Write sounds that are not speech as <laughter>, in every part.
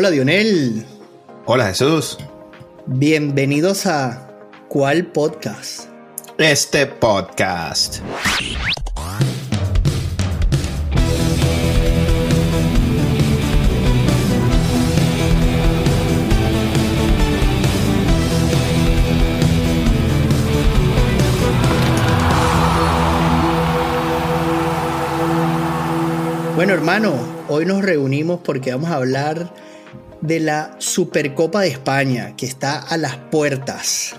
Hola Dionel. Hola Jesús. Bienvenidos a ¿Cuál podcast? Este podcast. Bueno hermano, hoy nos reunimos porque vamos a hablar de la Supercopa de España que está a las puertas.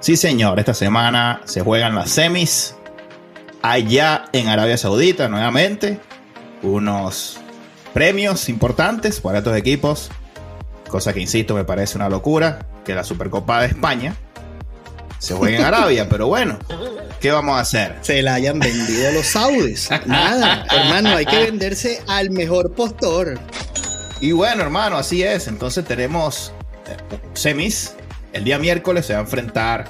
Sí señor, esta semana se juegan las semis allá en Arabia Saudita nuevamente. Unos premios importantes para estos equipos. Cosa que, insisto, me parece una locura que la Supercopa de España se juegue en <laughs> Arabia, pero bueno, ¿qué vamos a hacer? Se la hayan vendido los saudis. <laughs> Nada, hermano, hay que venderse al mejor postor. Y bueno, hermano, así es. Entonces tenemos eh, semis. El día miércoles se va a enfrentar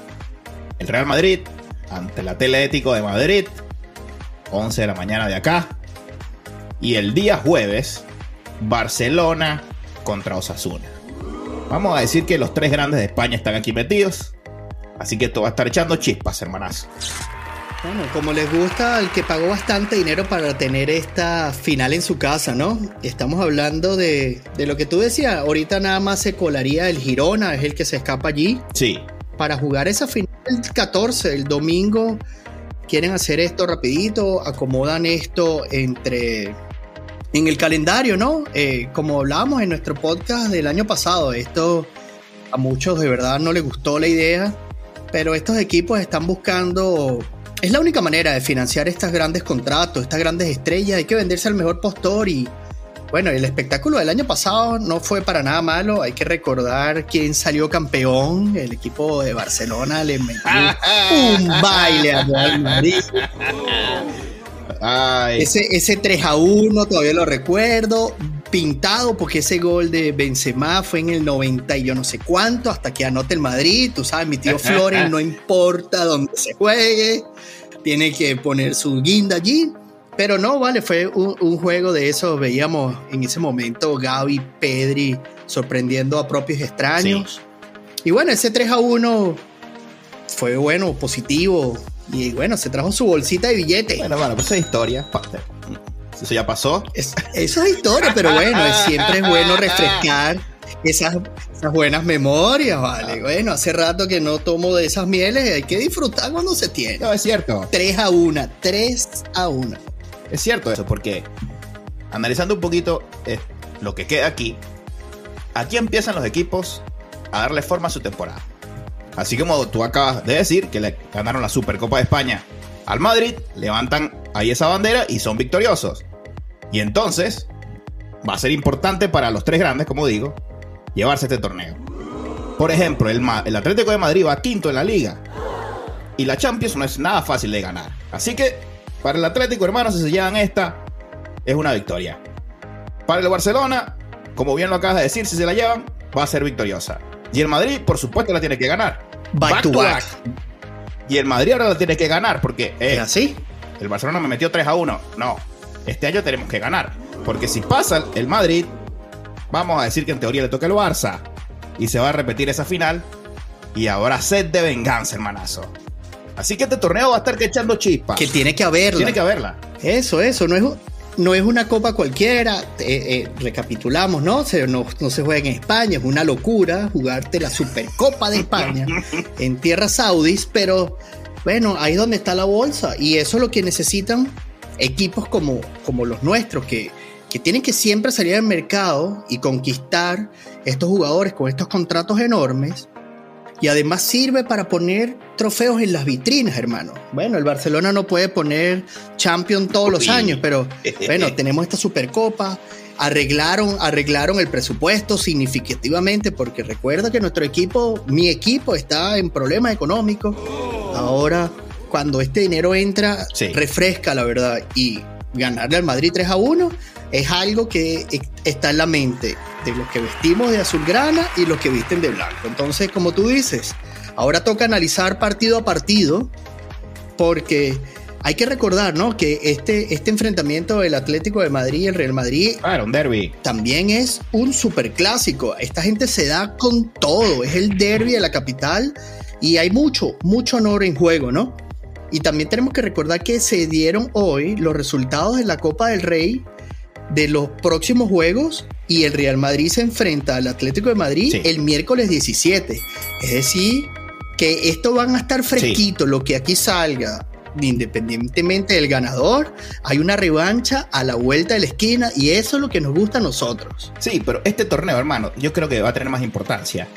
el Real Madrid ante el Atlético de Madrid. 11 de la mañana de acá. Y el día jueves, Barcelona contra Osasuna. Vamos a decir que los tres grandes de España están aquí metidos. Así que esto va a estar echando chispas, hermanazo. Bueno, como les gusta al que pagó bastante dinero para tener esta final en su casa, ¿no? Estamos hablando de, de, lo que tú decías, ahorita nada más se colaría el Girona, es el que se escapa allí. Sí. Para jugar esa final el 14, el domingo, quieren hacer esto rapidito, acomodan esto entre... En el calendario, ¿no? Eh, como hablábamos en nuestro podcast del año pasado, esto a muchos de verdad no les gustó la idea, pero estos equipos están buscando es la única manera de financiar estos grandes contratos, estas grandes estrellas. Hay que venderse al mejor postor y bueno, el espectáculo del año pasado no fue para nada malo. Hay que recordar quién salió campeón. El equipo de Barcelona le metió <laughs> un baile a Real Madrid. Ese, ese 3 a 1 todavía lo recuerdo. Pintado porque ese gol de Benzema fue en el 90 y yo no sé cuánto, hasta que anote el Madrid. Tú sabes, mi tío <laughs> Flores, no importa dónde se juegue, tiene que poner su guinda allí. Pero no, vale, fue un, juego de eso. Veíamos en ese momento Gaby, Pedri sorprendiendo a propios extraños. Y bueno, ese 3 a 1 fue bueno, positivo. Y bueno, se trajo su bolsita de billete. Bueno, bueno, pues esa historia. Eso ya pasó. eso es historia, pero bueno, siempre es bueno <laughs> refrescar esas, esas, buenas memorias, vale. Bueno, hace rato que no tomo de esas mieles, hay que disfrutar cuando se tiene. No, es cierto. 3 a 1, 3 a 1. Es cierto eso, porque analizando un poquito eh, lo que queda aquí, aquí empiezan los equipos a darle forma a su temporada. Así como tú acabas de decir que le ganaron la Supercopa de España al Madrid, levantan ahí esa bandera y son victoriosos. Y entonces va a ser importante para los tres grandes, como digo, llevarse este torneo. Por ejemplo, el, el Atlético de Madrid va quinto en la liga. Y la Champions no es nada fácil de ganar. Así que para el Atlético, hermanos, si se llevan esta, es una victoria. Para el Barcelona, como bien lo acabas de decir, si se la llevan, va a ser victoriosa. Y el Madrid, por supuesto, la tiene que ganar. Back, to back. Y el Madrid ahora la tiene que ganar porque. Eh, ¿Es así? El Barcelona me metió 3 a 1. No. Este año tenemos que ganar. Porque si pasa el Madrid, vamos a decir que en teoría le toca el Barça. Y se va a repetir esa final. Y ahora sed de venganza, hermanazo. Así que este torneo va a estar que echando chispas. Que tiene que haberla. Tiene que haberla. Eso, eso. No es, no es una copa cualquiera. Eh, eh, recapitulamos, ¿no? no, no se juega en España. Es una locura jugarte la Supercopa de España <laughs> en tierras saudis. Pero bueno, ahí es donde está la bolsa. Y eso es lo que necesitan equipos como, como los nuestros, que, que tienen que siempre salir al mercado y conquistar estos jugadores con estos contratos enormes. Y además sirve para poner trofeos en las vitrinas, hermano. Bueno, el Barcelona no puede poner Champion todos los años, pero <laughs> bueno, tenemos esta Supercopa. Arreglaron, arreglaron el presupuesto significativamente porque recuerda que nuestro equipo, mi equipo, está en problemas económicos. Ahora cuando este dinero entra, refresca la verdad. Y ganarle al Madrid 3 a 1 es algo que está en la mente de los que vestimos de azulgrana y los que visten de blanco. Entonces, como tú dices, ahora toca analizar partido a partido porque hay que recordar, ¿no? Que este, este enfrentamiento del Atlético de Madrid y el Real Madrid. Claro, un derby. También es un superclásico. Esta gente se da con todo. Es el derby de la capital y hay mucho, mucho honor en juego, ¿no? Y también tenemos que recordar que se dieron hoy los resultados de la Copa del Rey de los próximos juegos y el Real Madrid se enfrenta al Atlético de Madrid el miércoles 17. Es decir, que esto van a estar fresquito, lo que aquí salga, independientemente del ganador, hay una revancha a la vuelta de la esquina y eso es lo que nos gusta a nosotros. Sí, pero este torneo, hermano, yo creo que va a tener más importancia.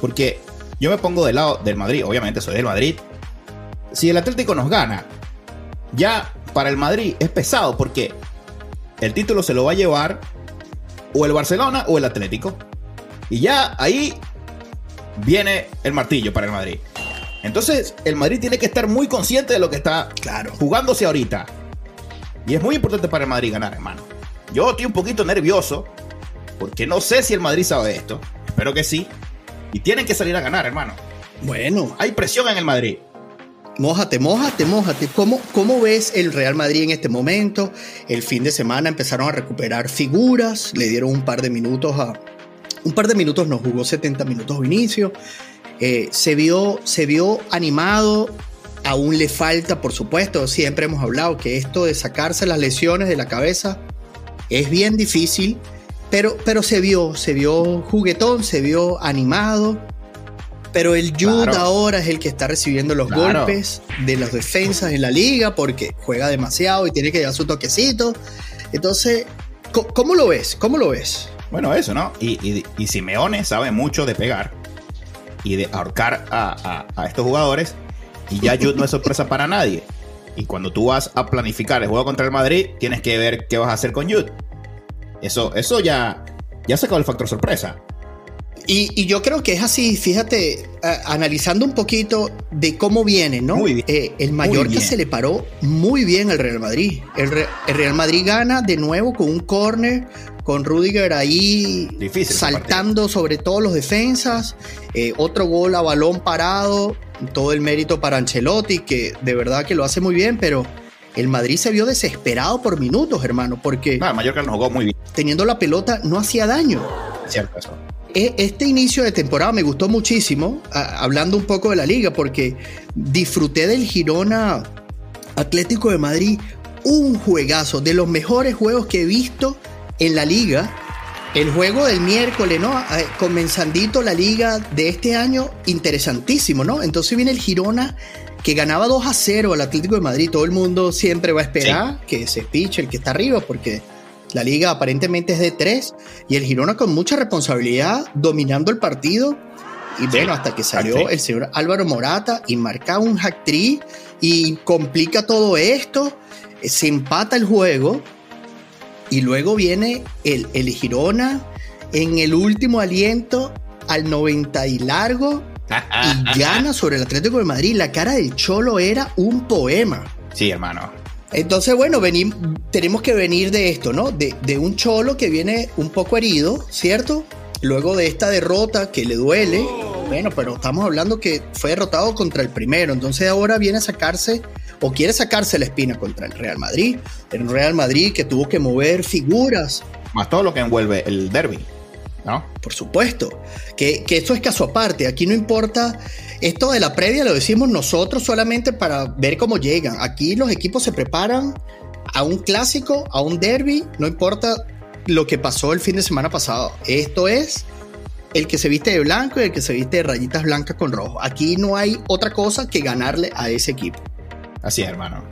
Porque yo me pongo del lado del Madrid, obviamente soy del Madrid. Si el Atlético nos gana, ya para el Madrid es pesado porque el título se lo va a llevar o el Barcelona o el Atlético. Y ya ahí viene el martillo para el Madrid. Entonces, el Madrid tiene que estar muy consciente de lo que está claro. jugándose ahorita. Y es muy importante para el Madrid ganar, hermano. Yo estoy un poquito nervioso porque no sé si el Madrid sabe esto. Espero que sí. Y tienen que salir a ganar, hermano. Bueno. Hay presión en el Madrid. Mójate, mójate, mójate. ¿Cómo, ¿Cómo ves el Real Madrid en este momento? El fin de semana empezaron a recuperar figuras, le dieron un par de minutos a... Un par de minutos no jugó 70 minutos de inicio. Eh, se, vio, se vio animado, aún le falta, por supuesto, siempre hemos hablado que esto de sacarse las lesiones de la cabeza es bien difícil, pero, pero se vio, se vio juguetón, se vio animado. Pero el Jude ahora es el que está recibiendo los golpes de las defensas en la liga porque juega demasiado y tiene que dar su toquecito. Entonces, ¿cómo lo ves? ¿Cómo lo ves? Bueno, eso, ¿no? Y, y, Simeone sabe mucho de pegar y de ahorcar a, estos jugadores. Y ya Jude no es sorpresa para nadie. Y cuando tú vas a planificar el juego contra el Madrid, tienes que ver qué vas a hacer con Jude. Eso, eso ya, ya se acabó el factor sorpresa. Y, yo creo que es así, fíjate, analizando un poquito de cómo viene, ¿no? Muy bien. Eh, el Mallorca se le paró muy bien al Real Madrid. El, Real Madrid gana de nuevo con un córner, con Rudiger ahí saltando sobre todos los defensas. Eh, otro gol a balón parado, todo el mérito para Ancelotti, que de verdad que lo hace muy bien, pero el Madrid se vio desesperado por minutos, hermano, porque... Ah, Mallorca no jugó muy bien. Teniendo la pelota no hacía daño. Cierto eso. E, este inicio de temporada me gustó muchísimo, hablando un poco de la liga, porque disfruté del Girona Atlético de Madrid, un juegazo, de los mejores juegos que he visto en la liga. El juego del miércoles, ¿no? Comenzandito la liga de este año, interesantísimo, ¿no? Entonces viene el Girona que ganaba 2 a 0 al Atlético de Madrid. Todo el mundo siempre va a esperar que se piche el que está arriba, porque la liga aparentemente es de tres y el Girona con mucha responsabilidad dominando el partido. Y bueno, hasta que salió el señor Álvaro Morata y marca un hack y complica todo esto, eh, se empata el juego y luego viene el, el Girona en el último aliento al 90 y largo y <laughs> gana sobre el Atlético de Madrid. La cara del Cholo era un poema. Sí, hermano. Entonces, bueno, tenemos que venir de esto, ¿no? De, un cholo que viene un poco herido, ¿cierto? Luego de esta derrota que le duele. Bueno, pero estamos hablando que fue derrotado contra el primero. Entonces ahora viene a sacarse o quiere sacarse la espina contra el Real Madrid. El Real Madrid que tuvo que mover figuras. Más todo lo que envuelve el derby. ¿No? Por supuesto. Que, que esto es caso aparte. Aquí no importa esto de la previa lo decimos nosotros solamente para ver cómo llegan. Aquí los equipos se preparan a un clásico, a un derby, no importa lo que pasó el fin de semana pasado. Esto es el que se viste de blanco y el que se viste de rayitas blancas con rojo. Aquí no hay otra cosa que ganarle a ese equipo. Así es, hermano.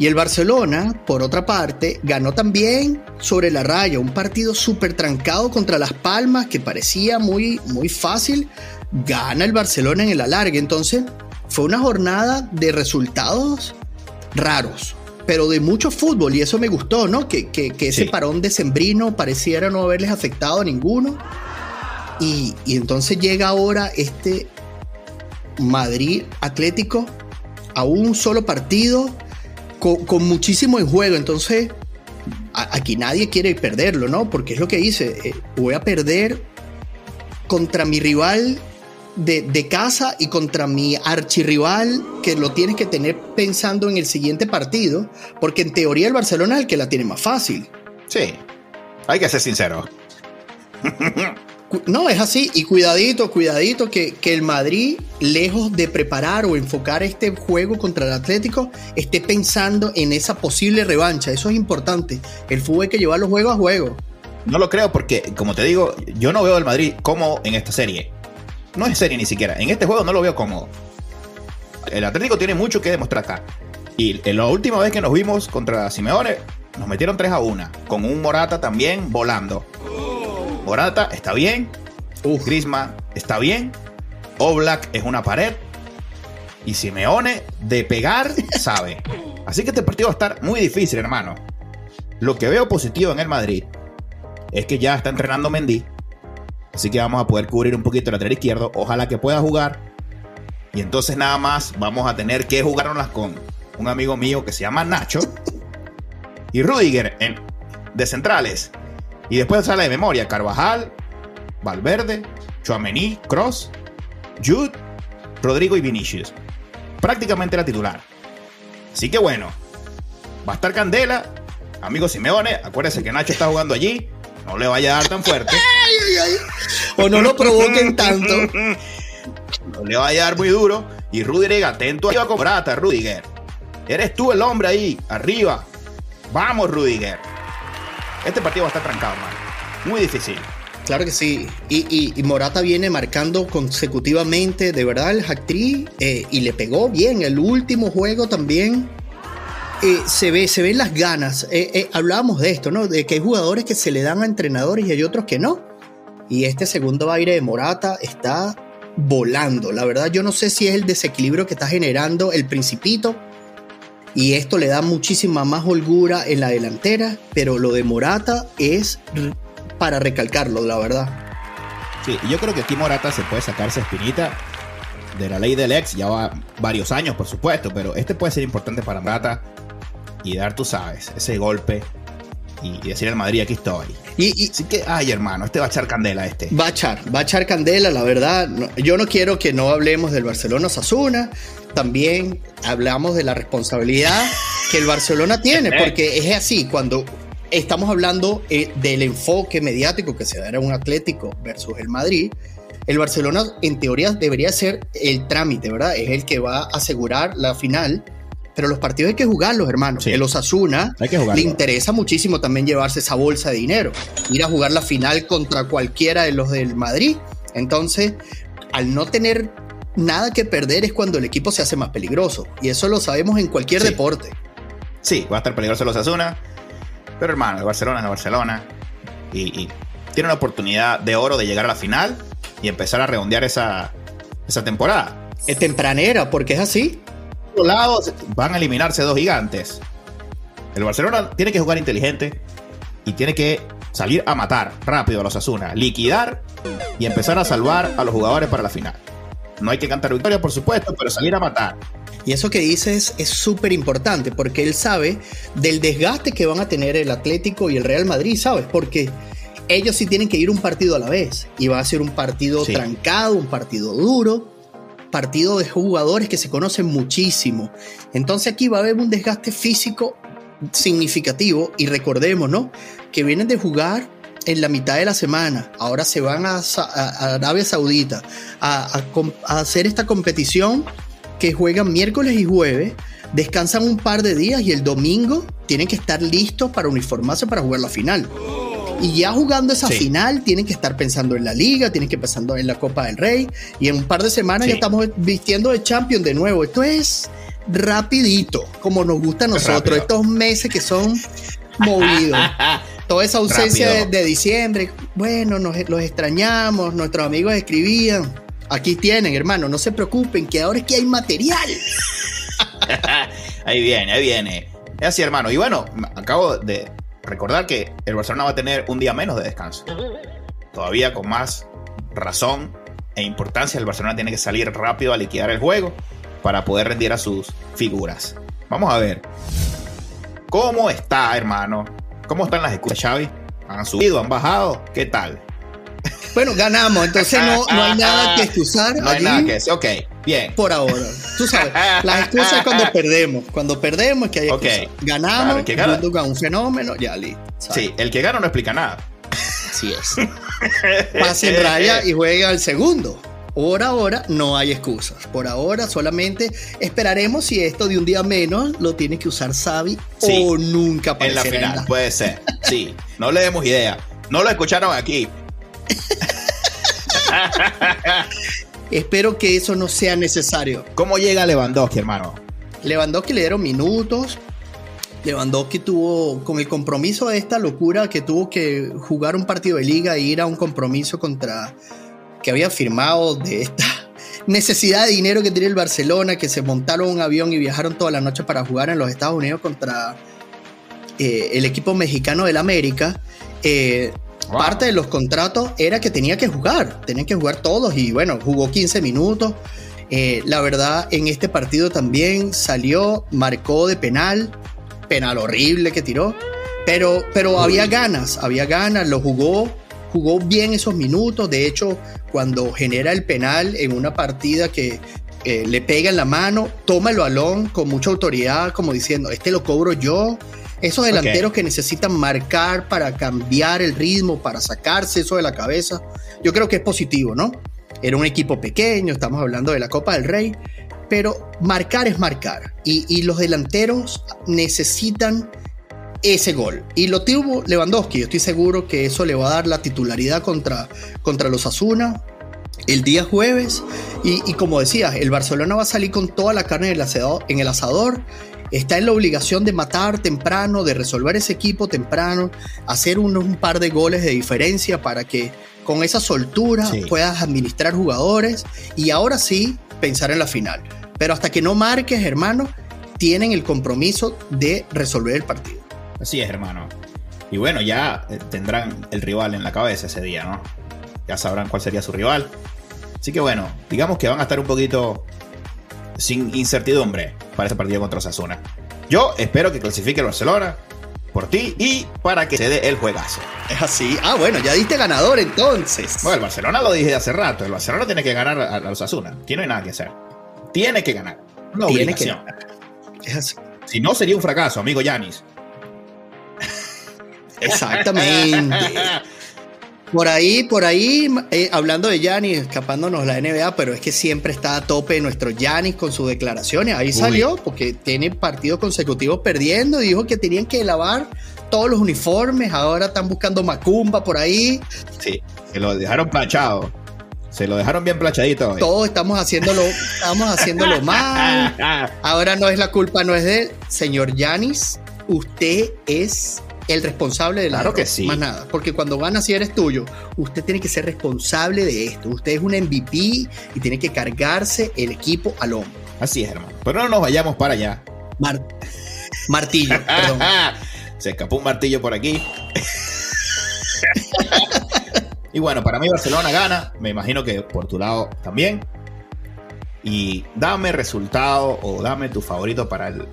Y el Barcelona, por otra parte, ganó también sobre la raya, un partido súper trancado contra Las Palmas que parecía muy, muy fácil, gana el Barcelona en el alargue. Entonces, fue una jornada de resultados raros, pero de mucho fútbol, y eso me gustó, ¿no? Que, que, ese parón de Sembrino pareciera no haberles afectado a ninguno. Y, entonces llega ahora este Madrid Atlético a un solo partido con, muchísimo en juego. Entonces, aquí nadie quiere perderlo, ¿no? Porque es lo que dice, eh, voy a perder contra mi rival de, casa y contra mi archirrival que lo tienes que tener pensando en el siguiente partido, porque en teoría el Barcelona es el que la tiene más fácil. Sí, hay que ser sincero. <laughs> No, es así. Y cuidadito, cuidadito, que, que, el Madrid, lejos de preparar o enfocar este juego contra el Atlético, esté pensando en esa posible revancha. Eso es importante. El fútbol hay que llevar los juegos a juego. No lo creo porque, como te digo, yo no veo al Madrid como en esta serie. No es serie ni siquiera. En este juego no lo veo cómodo. El Atlético tiene mucho que demostrar acá. Y en la última vez que nos vimos contra Simeone, nos metieron 3 a 1. Con un Morata también volando. Morata está bien. Uf. Griezmann está bien. Oblak es una pared. Y Simeone, de pegar, <laughs> sabe. Así que este partido va a estar muy difícil, hermano. Lo que veo positivo en el Madrid es que ya está entrenando Mendy. Así que vamos a poder cubrir un poquito el lateral izquierdo. Ojalá que pueda jugar. Y entonces nada más vamos a tener que jugarnos con un amigo mío que se llama Nacho. <laughs> Y Rudiger en, de centrales. Y después sale de memoria Carvajal, Valverde, Chouameni, Cross, Jude, Rodrigo y Vinicius. Prácticamente la titular. Así que bueno, va a estar Candela. Amigo Simeone, acuérdense que Nacho está jugando allí. No le vaya a dar tan fuerte. <laughs> o no lo provoquen tanto. <laughs> No le vaya a dar muy duro. Y Rudiger, atento arriba con Brata, Rudiger. Eres tú el hombre ahí, arriba. Vamos, Rudiger. Este partido va a estar trancado, hermano. Muy difícil. Claro que sí. Y, Morata viene marcando consecutivamente, de verdad, el actriz eh, y le pegó bien. El último juego también eh, se, ve, se ven las ganas. Eh, eh, hablábamos de esto, ¿no? De que hay jugadores que se le dan a entrenadores y hay otros que no. Y este segundo aire de Morata está volando. La verdad, yo no sé si es el desequilibrio que está generando el Principito. Y esto le da muchísima más holgura en la delantera. Pero lo de Morata es para recalcarlo, la verdad. Sí, yo creo que aquí Morata se puede sacar esa espinita de la ley del ex. Ya va varios años, por supuesto. Pero este puede ser importante para Morata y dar, tú sabes, ese golpe y decir al Madrid, aquí estoy. Y, Así que, ay, hermano, este va a echar candela, este. Va a echar, va a echar candela, la verdad. yo no quiero que no hablemos del Barcelona Sasuna. También hablamos de la responsabilidad que el Barcelona tiene, porque es así, cuando estamos hablando eh, del enfoque mediático que se da en un Atlético versus el Madrid, el Barcelona en teoría debería ser el trámite, ¿verdad? Es el que va a asegurar la final pero los partidos hay que jugarlos, hermanos. El Osasuna le interesa muchísimo también llevarse esa bolsa de dinero, ir a jugar la final contra cualquiera de los del Madrid. Entonces, al no tener nada que perder es cuando el equipo se hace más peligroso. Y eso lo sabemos en cualquier deporte. Sí, va a estar peligroso el Osasuna. Pero hermano, el Barcelona es el Barcelona. Y, tiene una oportunidad de oro de llegar a la final y empezar a redondear esa, esa temporada. Es tempranera, porque es así lados van a eliminarse dos gigantes. El Barcelona tiene que jugar inteligente y tiene que salir a matar rápido a los Asuna, liquidar y empezar a salvar a los jugadores para la final. No hay que cantar victoria, por supuesto, pero salir a matar. Y eso que dices es súper importante porque él sabe del desgaste que van a tener el Atlético y el Real Madrid, ¿sabes? Porque ellos sí tienen que ir un partido a la vez y va a ser un partido trancado, un partido duro partido de jugadores que se conocen muchísimo. Entonces aquí va a haber un desgaste físico significativo y recordemos, ¿no? Que vienen de jugar en la mitad de la semana, ahora se van a, Arabia Saudita a, hacer esta competición que juegan miércoles y jueves, descansan un par de días y el domingo tienen que estar listos para uniformarse para jugar la final. Y ya jugando esa final, tienen que estar pensando en la liga, tienen que pensando en la Copa del Rey. Y en un par de semanas ya estamos vistiendo de champion de nuevo. Esto es rapidito, como nos gusta a nosotros. Estos meses que son movidos. <laughs> Toda esa ausencia de, diciembre. Bueno, nos, los extrañamos, nuestros amigos escribían. Aquí tienen, hermano, no se preocupen, que ahora es que hay material. <laughs> ahí viene, ahí viene. Es así, hermano. Y bueno, acabo de, recordar que el Barcelona va a tener un día menos de descanso. Todavía con más razón e importancia, el Barcelona tiene que salir rápido a liquidar el juego para poder rendir a sus figuras. Vamos a ver. ¿Cómo está, hermano? ¿Cómo están las escuchas, Xavi? ¿Han subido? ¿Han bajado? ¿Qué tal? Bueno, ganamos, entonces no, no hay nada que excusar. No hay nada que decir, ok, bien. Por ahora. Tú sabes, las excusas es cuando perdemos. Cuando perdemos es que hay excusas. Ganamos, claro, el gana... un fenómeno, ya listo. Sí, el que gana no explica nada. Así es. <laughs> Pase en raya y juega el segundo. Por ahora no hay excusas. Por ahora solamente esperaremos si esto de un día menos lo tiene que usar Sabi o nunca En la final, puede ser. Sí, no le demos idea. No lo escucharon aquí. <laughs> Espero que eso no sea necesario. ¿Cómo llega Lewandowski, hermano? Lewandowski le dieron minutos. Lewandowski tuvo, con el compromiso de esta locura, que tuvo que jugar un partido de liga e ir a un compromiso contra que había firmado de esta <laughs> necesidad de dinero que tiene el Barcelona, que se montaron un avión y viajaron toda la noche para jugar en los Estados Unidos contra eh, el equipo mexicano del América. Eh, parte de los contratos era que tenía que jugar, tenía que jugar todos y bueno, jugó 15 minutos. Eh, la verdad, en este partido también salió, marcó de penal, penal horrible que tiró, pero, pero había ganas, había ganas, lo jugó, jugó bien esos minutos. De hecho, cuando genera el penal en una partida que eh, le pega en la mano, toma el balón con mucha autoridad, como diciendo, este lo cobro yo esos delanteros que necesitan marcar para cambiar el ritmo, para sacarse eso de la cabeza, yo creo que es positivo, ¿no? Era un equipo pequeño, estamos hablando de la Copa del Rey, pero marcar es marcar. Y, los delanteros necesitan ese gol. Y lo tuvo Lewandowski. Yo estoy seguro que eso le va a dar la titularidad contra, contra los Asuna el día jueves. Y, y, como decías, el Barcelona va a salir con toda la carne en el asador, en el asador está en la obligación de matar temprano, de resolver ese equipo temprano, hacer un, par de goles de diferencia para que con esa soltura puedas administrar jugadores y ahora sí pensar en la final. Pero hasta que no marques, hermano, tienen el compromiso de resolver el partido. Así es, hermano. Y bueno, ya eh, tendrán el rival en la cabeza ese día, ¿no? Ya sabrán cuál sería su rival. Así que bueno, digamos que van a estar un poquito sin incertidumbre para ese partido contra Osasuna. Yo espero que clasifique el Barcelona por ti y para que se dé el juegazo. <laughs> Es así. Ah, bueno, ya diste ganador entonces. Bueno, el Barcelona lo dije hace rato. El Barcelona tiene que ganar a, los Osasuna. Aquí no hay nada que hacer. Tiene que ganar. No tiene que Es así. Si no, sería un fracaso, amigo Yanis. <laughs> Exactamente. <laughs> Por ahí, por ahí, eh, hablando de Yanis, escapándonos la NBA, pero es que siempre está a tope nuestro Yanis con sus declaraciones. Ahí salió porque tiene partidos consecutivos perdiendo. Dijo que tenían que lavar todos los uniformes. Ahora están buscando Macumba por ahí. Sí, se lo dejaron planchado. Se lo dejaron bien planchadito. Todos estamos haciéndolo, estamos haciéndolo <laughs> mal. Ahora no es la culpa, no es de él. Señor Yanis, usted es el responsable de la Claro que sí. Más nada. Porque cuando van si eres tuyo, usted tiene que ser responsable de esto. Usted es un MVP y tiene que cargarse el equipo al hombro. Así es, hermano. Pero no nos vayamos para allá. martillo, <laughs> perdón. Se escapó un martillo por aquí. y bueno, para mí Barcelona gana. Me imagino que por tu lado también. Y dame resultado o dame tu favorito para el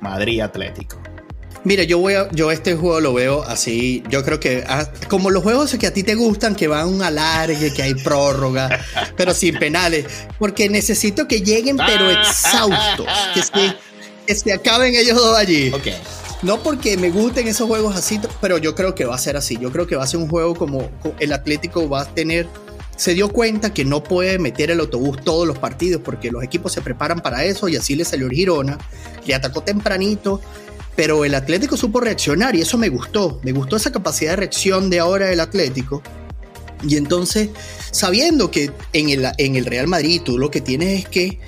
Madrid Atlético. Mira, yo voy a, yo este juego lo veo así. Yo creo que ah, como los juegos que a ti te gustan, que van un alargue, que hay prórroga, <laughs> pero sin penales, porque necesito que lleguen pero exhaustos, que se, que se acaben ellos dos allí. Okay. No porque me gusten esos juegos así, pero yo creo que va a ser así. Yo creo que va a ser un juego como el Atlético va a tener se dio cuenta que no puede meter el autobús todos los partidos porque los equipos se preparan para eso y así le salió el Girona, le atacó tempranito pero el Atlético supo reaccionar y eso me gustó. Me gustó esa capacidad de reacción de ahora del Atlético. Y entonces, sabiendo que en el, en el Real Madrid tú lo que tienes es que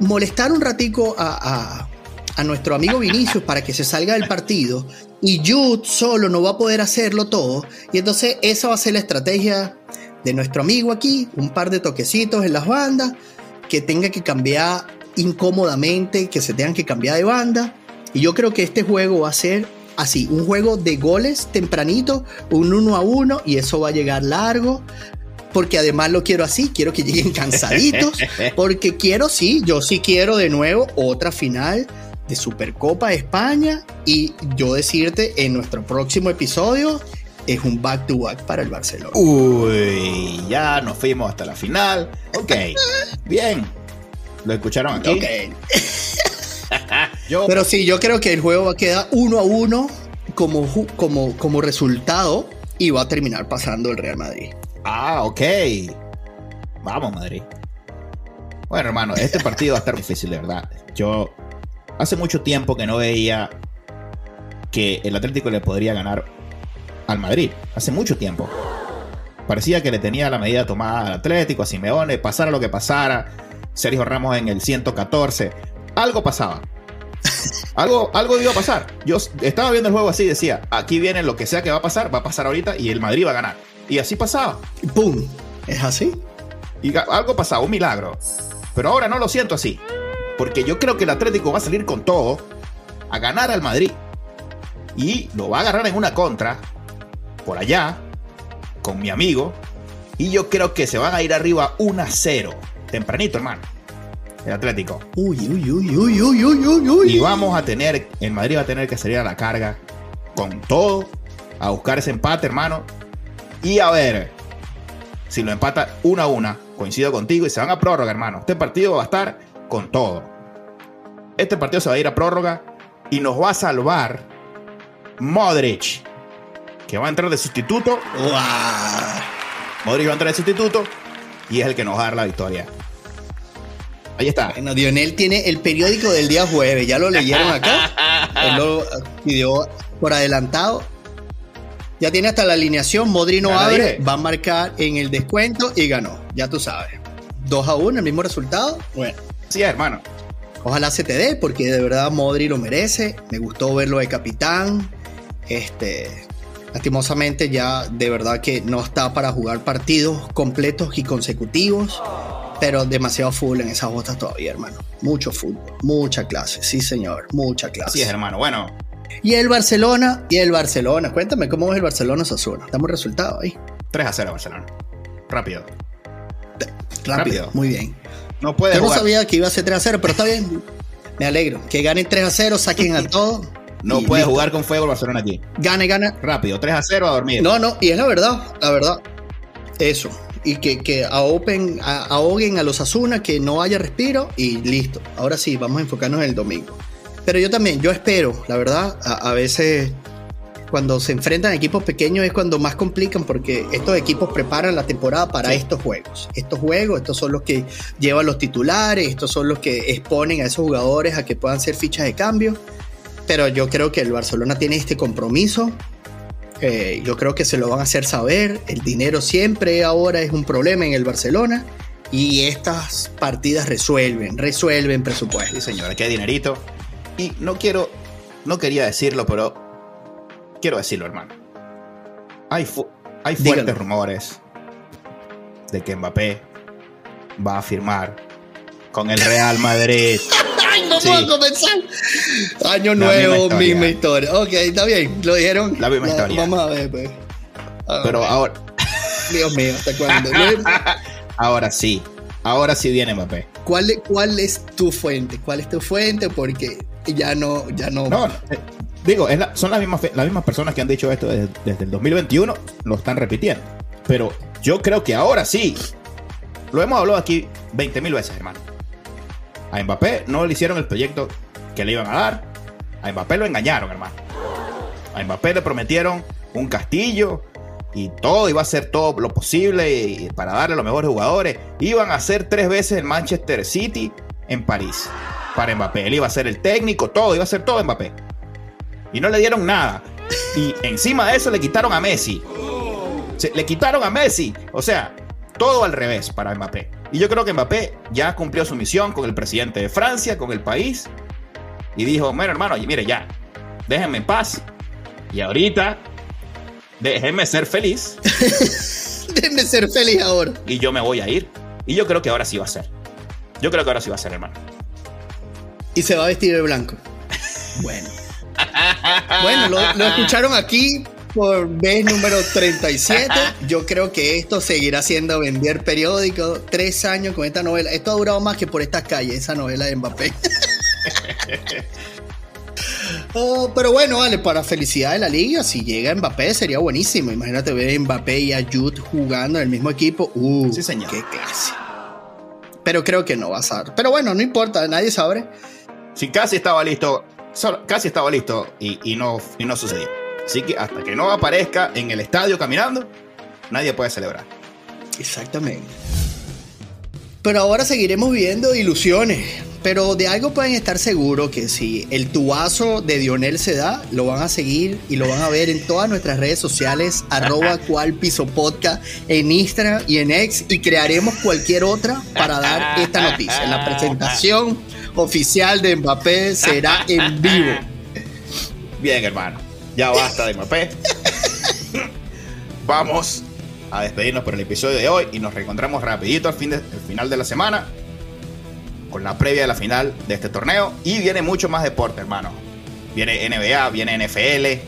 molestar un ratico a, a, nuestro amigo Vinicius para que se salga del partido y Jude solo no va a poder hacerlo todo. Y entonces esa va a ser la estrategia de nuestro amigo aquí, un par de toquecitos en las bandas, que tenga que cambiar incómodamente, que se tengan que cambiar de banda y yo creo que este juego va a ser así, un juego de goles tempranito, un uno a uno, y eso va a llegar largo. Porque además lo quiero así, quiero que lleguen <laughs> cansaditos, porque quiero, sí, yo sí quiero de nuevo otra final de Supercopa de España y yo decirte en nuestro próximo episodio es un back-to-back para el Barcelona. Uy, ya nos fuimos hasta la final. Ok, <laughs> bien. Lo escucharon aquí. Ok. <laughs> Pero sí, yo creo que el juego va a quedar uno a uno como, como, como resultado y va a terminar pasando el Real Madrid. Ah, ok. Vamos, Madrid. Bueno, hermano, este partido va a estar difícil, de verdad. Yo hace mucho tiempo que no veía que el Atlético le podría ganar al Madrid. Hace mucho tiempo. Parecía que le tenía la medida tomada al Atlético, a Simeone, pasara lo que pasara. Sergio Ramos en el 114. Algo pasaba. Algo, algo iba a pasar. Yo estaba viendo el juego así y decía, aquí viene lo que sea que va a pasar, va a pasar ahorita y el Madrid va a ganar. Y así pasaba. Y ¡Pum! ¿Es así? Y algo pasaba, un milagro. Pero ahora no lo siento así. Porque yo creo que el Atlético va a salir con todo a ganar al Madrid. Y lo va a agarrar en una contra, por allá, con mi amigo. Y yo creo que se van a ir arriba 1 a 0. Tempranito, hermano. El Atlético. Uy, uy, uy, uy, uy, uy, uy, uy. Y vamos a tener, el Madrid va a tener que salir a la carga con todo, a buscar ese empate, hermano. Y a ver si lo empata una a una. Coincido contigo y se van a prórroga, hermano. Este partido va a estar con todo. Este partido se va a ir a prórroga y nos va a salvar Modric, que va a entrar de sustituto. Modric va a entrar de sustituto y es el que nos va a dar la victoria. Ahí está. Bueno, Dionel tiene el periódico del día jueves, ya lo leyeron acá. <laughs> Él lo pidió por adelantado. Ya tiene hasta la alineación. Modri no abre, va a marcar en el descuento y ganó. Ya tú sabes. 2 a 1, el mismo resultado. Bueno, Sí, hermano. ojalá se te dé, porque de verdad Modri lo merece. Me gustó verlo de capitán. Este, lastimosamente ya de verdad que no está para jugar partidos completos y consecutivos. Pero demasiado fútbol en esas botas todavía, hermano. Mucho fútbol, mucha clase, sí señor, mucha clase. Es, hermano. Bueno, Y el Barcelona, y el Barcelona. Cuéntame cómo es el Barcelona Sasuna. Estamos resultados ahí. 3 a 0 Barcelona. Rápido. Rápido. Rápido. Muy bien. No puede Yo no sabía que iba a ser 3 a 0, pero está bien. Me alegro. Que ganen 3 a 0, saquen a <laughs> todo. No puede listo. jugar con fuego el Barcelona aquí. Gane, gana. Rápido, 3 a 0 a dormir. No, no, y es la verdad, la verdad. Eso. Y que, que ahopen- a- ahoguen a los Asuna, que no haya respiro y listo. Ahora sí, vamos a enfocarnos en el domingo. Pero yo también, yo espero, la verdad, a, a veces cuando se enfrentan equipos pequeños es cuando más complican porque estos equipos preparan la temporada para Sí. estos juegos. Estos juegos, estos son los que llevan los titulares, estos son los que exponen a esos jugadores a que puedan ser fichas de cambio. Pero yo creo que el Barcelona tiene este compromiso eh, yo creo que se lo van a hacer saber. El dinero siempre ahora es un problema en el Barcelona. Y estas partidas resuelven, resuelven presupuesto. Sí, señor, aquí hay dinerito. Y no quiero, no quería decirlo, pero quiero decirlo, hermano. Hay, fu- hay fuertes Dígalo. rumores de que Mbappé va a firmar con el Real Madrid. ¡Ay, no Sí. puedo comenzar! Año La nuevo, misma misma historia. historia. Ok, está bien, lo dijeron. La misma historia. Vamos a ver, pues. Ah, Pero ahora, <laughs> Dios mío, ¿hasta cuándo? <laughs> ahora sí, ahora sí viene Mbappé. ¿Cuál, es- ¿Cuál es tu fuente? ¿Cuál es tu fuente? Porque ya no, ya no. No, eh, digo, la- son las mismas, las mismas personas que han dicho esto desde, desde el 2021, lo están repitiendo. Pero yo creo que ahora sí. Lo hemos hablado aquí 20 mil veces, hermano. A Mbappé no le hicieron el proyecto que le iban a dar. A Mbappé lo engañaron, hermano. A Mbappé le prometieron un castillo y todo, iba a hacer todo lo posible para darle los mejores jugadores. Iban a hacer tres veces el Manchester City en París para Mbappé. Él iba a ser el técnico, todo, iba a ser todo Mbappé. Y no le dieron nada. Y encima de eso le quitaron a Messi. Le quitaron a Messi. O sea, todo al revés para Mbappé. Y yo creo que Mbappé ya cumplió su misión con el presidente de Francia, con el país. Y dijo, bueno hermano, mire ya, déjenme en paz. Y ahorita, déjenme ser feliz. <laughs> Déjenme ser feliz ahora. y yo me voy a ir. Y yo creo que ahora sí va a ser. Yo creo que ahora sí va a ser, hermano. Y se va a vestir de blanco. Bueno. <laughs> Bueno, lo, lo escucharon aquí por vez número 37. Yo creo que esto seguirá siendo vender periódico. Tres años con esta novela. Esto ha durado más que por estas calles, esa novela de Mbappé. <laughs> Oh, pero bueno, vale, para felicidad de la liga, si llega Mbappé sería buenísimo. Imagínate ver Mbappé y Ayud jugando en el mismo equipo. Uh, Sí, señor. qué clase. Pero creo que no va a ser. Pero bueno, no importa, nadie sabe. Si casi estaba listo, casi estaba listo y, y no, y no sucedió. Así que hasta que no aparezca en el estadio caminando, nadie puede celebrar. Exactamente. Pero ahora seguiremos viendo ilusiones. Pero de algo pueden estar seguros que si el tubazo de Dionel se da, lo van a seguir y lo van a ver en todas nuestras redes sociales, <laughs> arroba cual piso podcast, en Instagram y en X, y crearemos cualquier otra para dar esta noticia. La presentación oficial de Mbappé será en vivo. Bien, hermano. Ya basta de Mbappé. Vamos a despedirnos por el episodio de hoy y nos reencontramos rapidito al, fin de- al final de la semana con la previa de la final de este torneo. Y viene mucho más deporte, hermano. Viene NBA, viene NFL,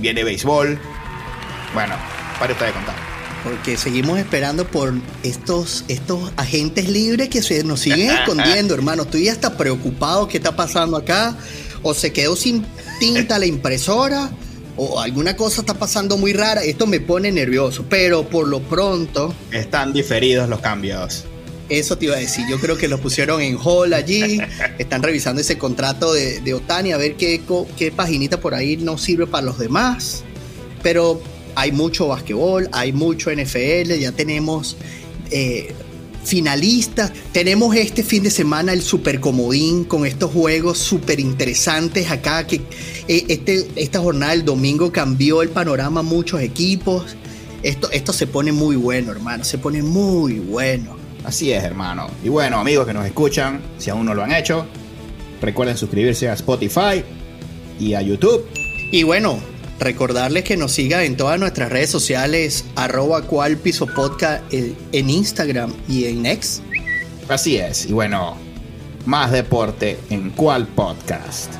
viene béisbol. Bueno, para usted de contar. Porque seguimos esperando por estos, estos agentes libres que se nos siguen escondiendo, <laughs> hermano. Estoy hasta preocupado qué está pasando acá. O se quedó sin tinta la impresora. O alguna cosa está pasando muy rara. Esto me pone nervioso. Pero por lo pronto, Están diferidos los cambios. eso te iba a decir. Yo creo que lo pusieron en hall allí. Están revisando ese contrato de, de Otani a ver qué, qué paginita por ahí no sirve para los demás. Pero hay mucho basquetbol, hay mucho NFL, ya tenemos eh, finalistas. Tenemos este fin de semana el super comodín con estos juegos súper interesantes acá. Que eh, este, esta jornada del domingo cambió el panorama a muchos equipos. Esto, esto se pone muy bueno, hermano. Se pone muy bueno. Así es, hermano. Y bueno, amigos que nos escuchan, si aún no lo han hecho, recuerden suscribirse a Spotify y a YouTube. Y bueno, recordarles que nos sigan en todas nuestras redes sociales, arroba cual piso podcast en Instagram y en X. Así es. Y bueno, más deporte en cuál podcast.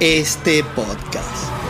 Este podcast.